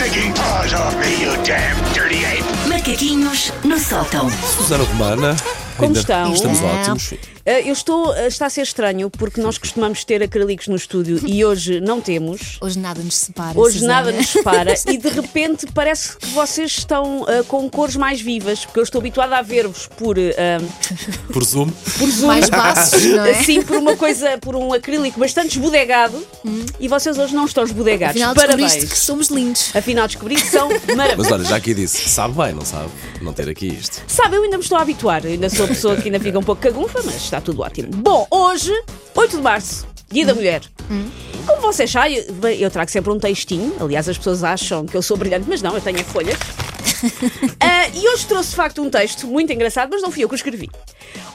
stinking paws off me, you damn dirty ape! Macaquinhos no sótão. Susana Romana. Como estão? Estamos ótimos. Eh, eu estou. está a ser estranho porque nós costumamos ter acrílicos no estúdio e hoje não temos. Hoje nada nos separa. Hoje Susana. nada nos separa e de repente parece que vocês estão eh, com cores mais vivas, porque eu estou habituada a ver-vos por, eh, Por Zoom. por zoom, Mais baços, não é? assim por uma coisa, por um acrílico bastante esbudegado e vocês hoje não estão esbudegados. Afinal Parabéns. descobriste que somos lindos. Afinal descobri que são maravilhosos. Mas olha, já aqui disse, sabe bem, não sabe? Não ter aqui isto. Sabe, eu ainda me estou a habituar. Ainda sou a pessoa que ainda fica um pouco cagunfa, mas está tudo ótimo. Bom, hoje, 8 de março, Dia da Mulher. Como vocês sabem, bem, eu trago sempre um textinho. Aliás, as pessoas acham que eu sou brilhante, mas não, eu tenho folhas. Ah, e hoje trouxe de facto um texto muito engraçado, mas não fui eu que o escrevi.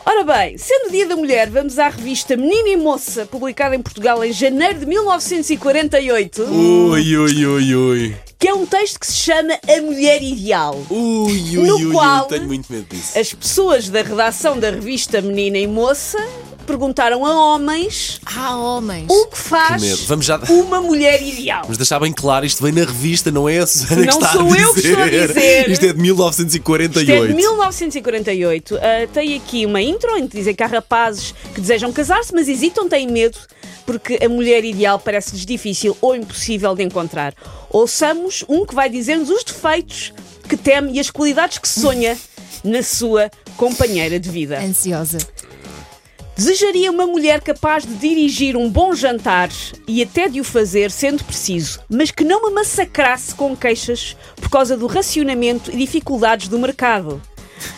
Ora bem, sendo Dia da Mulher, vamos à revista Menina e Moça, publicada em Portugal em janeiro de 1948, Ui, ui, ui, ui. Que é um texto que se chama A Mulher Ideal. Ui, ui, No ui, qual- ui. Tenho muito medo disso. As pessoas da redação da revista Menina e Moça perguntaram a homens Ah, homens. o que faz Que medo. Vamos já- uma mulher ideal. Vamos deixar bem claro, isto vem na revista, não é a Susana que Não está sou a dizer. eu que estou a dizer. Isto é de Isto 1948. é de 1948. Ah, tem aqui uma intro em que dizem que há rapazes que desejam casar-se, mas hesitam, têm medo, porque a mulher ideal parece-lhes difícil ou impossível de encontrar. Ouçamos um que vai dizer-nos os defeitos que teme e as qualidades que sonha na sua companheira de vida. Ansiosa. Desejaria uma mulher capaz de dirigir um bom jantar e até de o fazer sendo preciso, mas que não me massacrasse com queixas por causa do racionamento e dificuldades do mercado.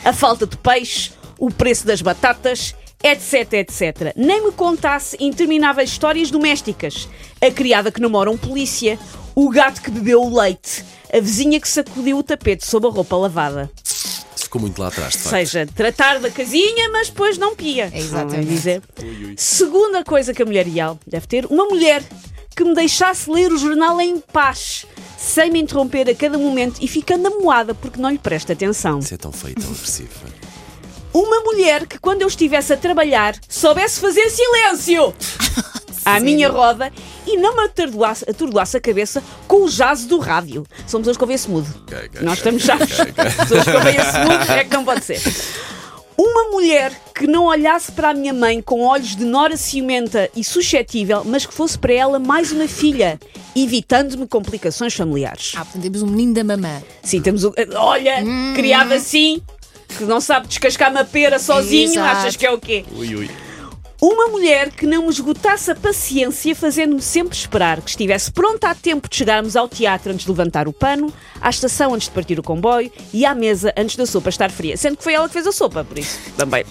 A falta de peixe, o preço das batatas, etc, etc. Nem me contasse intermináveis histórias domésticas. A criada que namora um polícia, o gato que bebeu o leite, a vizinha que sacudiu o tapete sob a roupa lavada. Ficou muito lá atrás, de Ou facto. seja, tratar da casinha, mas depois não pia. Exatamente. Não é dizer. Segunda coisa que a mulher ideal deve ter: uma mulher que me deixasse ler o jornal em paz, sem me interromper a cada momento e ficando amoada porque não lhe presta atenção. Isso é tão feio, tão agressivo. Uma mulher que, quando eu estivesse a trabalhar, soubesse fazer silêncio à minha roda e não me atordoasse, atordoasse a cabeça com o jazz do rádio. São pessoas que ouvem-se mudo. Ok, ok, Nós estamos chaves. ok, ok. Pessoas que ouvem-se mudo é que não pode ser. Uma mulher que não olhasse para a minha mãe com olhos de nora ciumenta e suscetível, mas que fosse para ela mais uma filha, evitando-me complicações familiares. Ah, portanto temos um menino da mamã. Sim, temos o. Olha, criado assim, que não sabe descascar uma pera sozinho, Exato. achas que é o quê? Ui, ui. Uma mulher que não me esgotasse a paciência, fazendo-me sempre esperar, que estivesse pronta a tempo de chegarmos ao teatro antes de levantar o pano, à estação antes de partir o comboio e à mesa antes da sopa estar fria. Sendo que foi ela que fez a sopa, por isso também.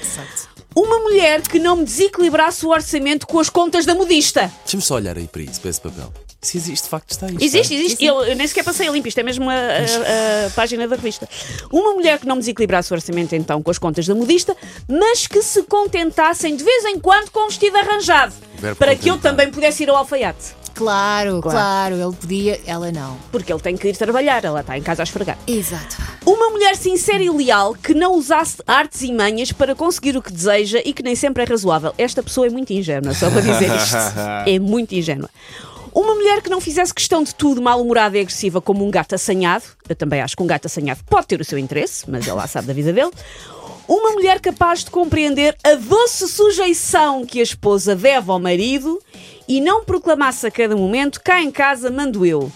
Exato. Uma mulher que não me desequilibrasse o orçamento com as contas da modista. Deixa-me só olhar aí para isso, para esse papel. Se existe, de facto, está aí. Existe, existe. Eu, eu nem sequer passei a limpo, isto é mesmo a, a- a página da revista. Uma mulher que não desequilibrasse o orçamento então com as contas da modista, mas que se contentassem de vez em quando com um vestido arranjado, para que eu contentar. também pudesse ir ao alfaiate. Claro, Claro. claro, Ele podia, ela não. Porque ele tem que ir trabalhar, ela está em casa a esfregar. Exato. Uma mulher sincera e leal que não usasse artes e manhas para conseguir o que deseja e que nem sempre é razoável. Esta pessoa é muito ingênua, só para dizer isto. É muito ingênua. Uma mulher que não fizesse questão de tudo, mal-humorada e agressiva como um gato assanhado. Eu também acho que um gato assanhado pode ter o seu interesse, mas ele lá sabe da vida dele. Uma mulher capaz de compreender a doce sujeição que a esposa deve ao marido e não proclamasse a cada momento cá em casa mando eu.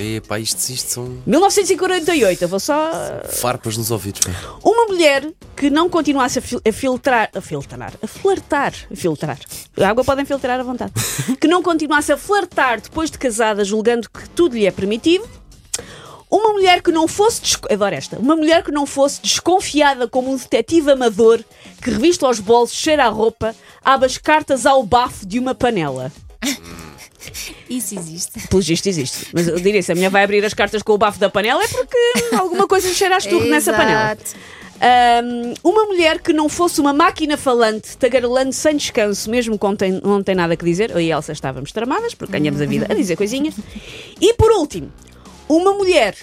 Epá, isto, isto são 1948, eu vou só farpas nos ouvidos. pá. Uma mulher que não continuasse a, fil- a filtrar, a filtrar, a flertar, a filtrar. A água podem filtrar à vontade. que não continuasse a flertar depois de casada, julgando que tudo lhe é permitido. Uma mulher que não fosse. Adoro esta. Uma mulher que não fosse desconfiada como um detetive amador que, revisto aos bolsos, cheira a roupa, abre as cartas ao bafo de uma panela. Isso existe. Pelo visto existe. Mas eu diria: se a mulher vai abrir as cartas com o bafo da panela é porque alguma coisa lhe cheira a esturro nessa panela. Ahm, uma mulher que não fosse uma máquina falante, tagarelando sem descanso, mesmo quando tem- não tem nada que dizer. Eu e Elsa estávamos tramadas, porque ganhamos a vida a dizer coisinhas. E por último, uma mulher,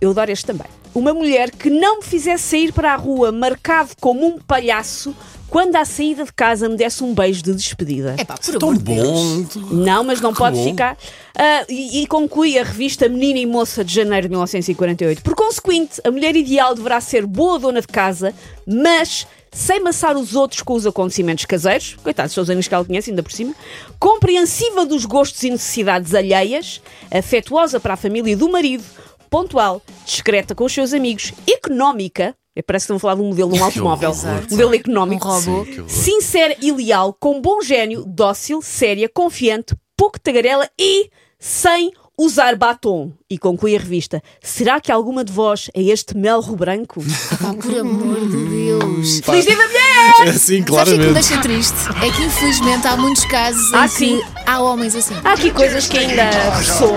eu adoro este também, uma mulher que não me fizesse sair para a rua marcado como um palhaço quando à saída de casa me desse um beijo de despedida. É pá, por Tão amor de Deus. bom. Não, mas não pode bom. ficar. Ah, e, e conclui a revista Menina e Moça de janeiro de 1948. Por consequente, a mulher ideal deverá ser boa dona de casa, mas sem maçar os outros com os acontecimentos caseiros, coitados, são os anos que ela conhece, ainda por cima, compreensiva dos gostos e necessidades alheias, afetuosa para a família do marido, pontual, discreta com os seus amigos, económica. é, Parece que estão a falar de um modelo de um automóvel. horror. modelo económico. Um robô. Sim. Sincera e leal, com bom gênio, dócil, séria, confiante, pouco tagarela e sem usar batom. E conclui a revista. Será que alguma de vós é este melro branco? Por amor de Deus. Feliz dia da mulher! Sim, Sabes o que é que me deixa triste? É que infelizmente há muitos casos em Ah, que sim. há homens assim. Há aqui coisas que ainda ressoam.